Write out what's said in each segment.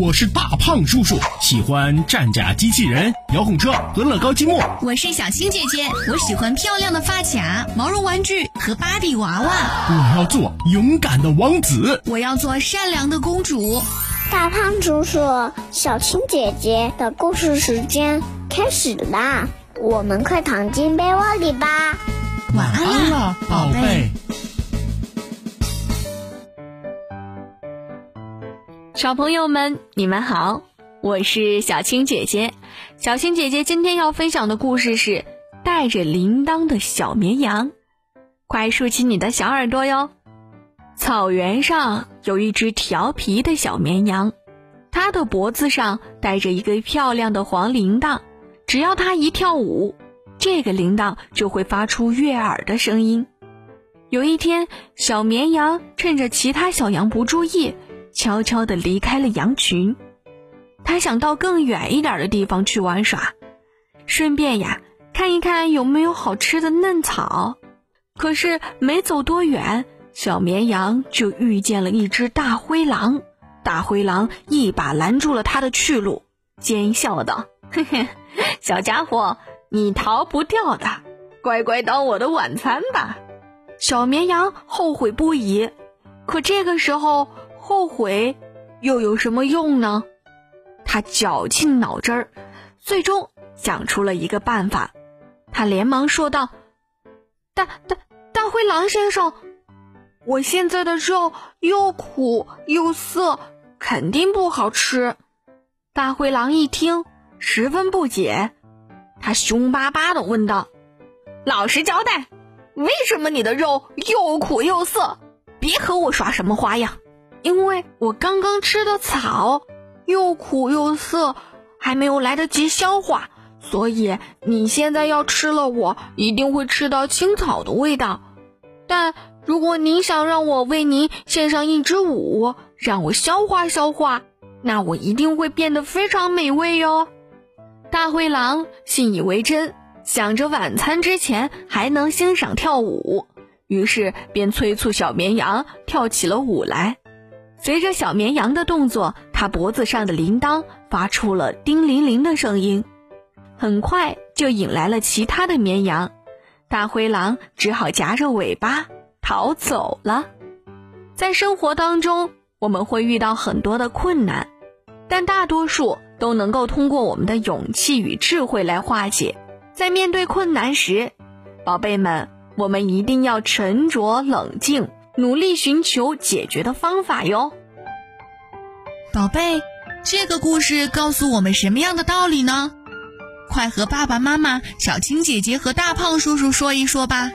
我是大胖叔叔，喜欢战甲机器人、遥控车和乐高积木。我是小青姐姐，我喜欢漂亮的发卡、毛绒玩具和芭比娃娃。我要做勇敢的王子，我要做善良的公主。大胖叔叔，小青姐姐的故事时间开始啦，我们快躺进被窝里吧。晚安了，宝贝。小朋友们，你们好，我是小青姐姐。小青姐姐今天要分享的故事是带着铃铛的小绵羊。快竖起你的小耳朵哟！草原上有一只调皮的小绵羊，它的脖子上戴着一个漂亮的黄铃铛，只要它一跳舞，这个铃铛就会发出悦耳的声音。有一天，小绵羊趁着其他小羊不注意。悄悄地离开了羊群，他想到更远一点的地方去玩耍，顺便呀看一看有没有好吃的嫩草。可是没走多远，小绵羊就遇见了一只大灰狼。大灰狼一把拦住了他的去路，奸笑道：“嘿嘿，小家伙，你逃不掉的，乖乖当我的晚餐吧。”小绵羊后悔不已，可这个时候。后悔又有什么用呢？他绞尽脑汁儿，最终想出了一个办法。他连忙说道：“大大大灰狼先生，我现在的肉又苦又涩，肯定不好吃。”大灰狼一听，十分不解，他凶巴巴的问道：“老实交代，为什么你的肉又苦又涩？别和我耍什么花样！”因为我刚刚吃的草又苦又涩，还没有来得及消化，所以你现在要吃了我，一定会吃到青草的味道。但如果您想让我为您献上一支舞，让我消化消化，那我一定会变得非常美味哟。大灰狼信以为真，想着晚餐之前还能欣赏跳舞，于是便催促小绵羊跳起了舞来。随着小绵羊的动作，它脖子上的铃铛发出了叮铃铃的声音，很快就引来了其他的绵羊。大灰狼只好夹着尾巴逃走了。在生活当中，我们会遇到很多的困难，但大多数都能够通过我们的勇气与智慧来化解。在面对困难时，宝贝们，我们一定要沉着冷静。努力寻求解决的方法哟，宝贝，这个故事告诉我们什么样的道理呢？快和爸爸妈妈、小青姐姐和大胖叔叔说一说吧，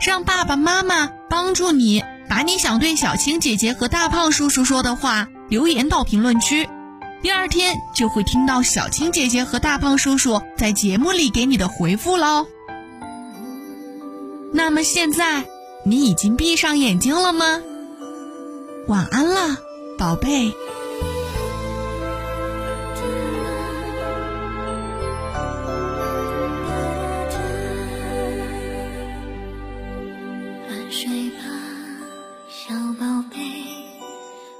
让爸爸妈妈帮助你把你想对小青姐姐和大胖叔叔说的话留言到评论区，第二天就会听到小青姐姐和大胖叔叔在节目里给你的回复喽。那么现在。你已经闭上眼睛了吗？晚安了，宝贝。睡吧，小宝贝，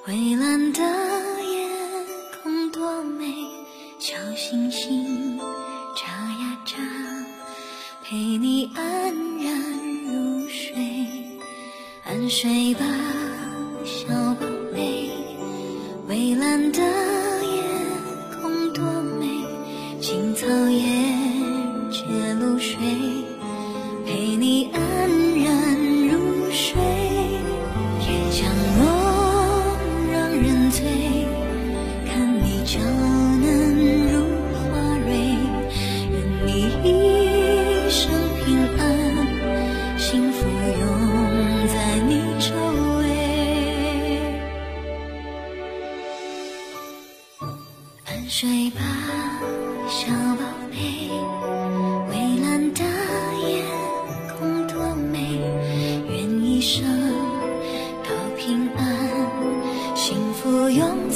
蔚蓝的夜空多美，小星星眨呀眨，陪你安睡吧，小宝贝，蔚蓝的夜空多美，青草也结露水，陪你安然入睡。夜将浓，让人醉，看你娇嫩如花蕊，愿你一生平安，睡吧，小宝贝，蔚蓝的夜空多美，愿一生都平安，幸福永。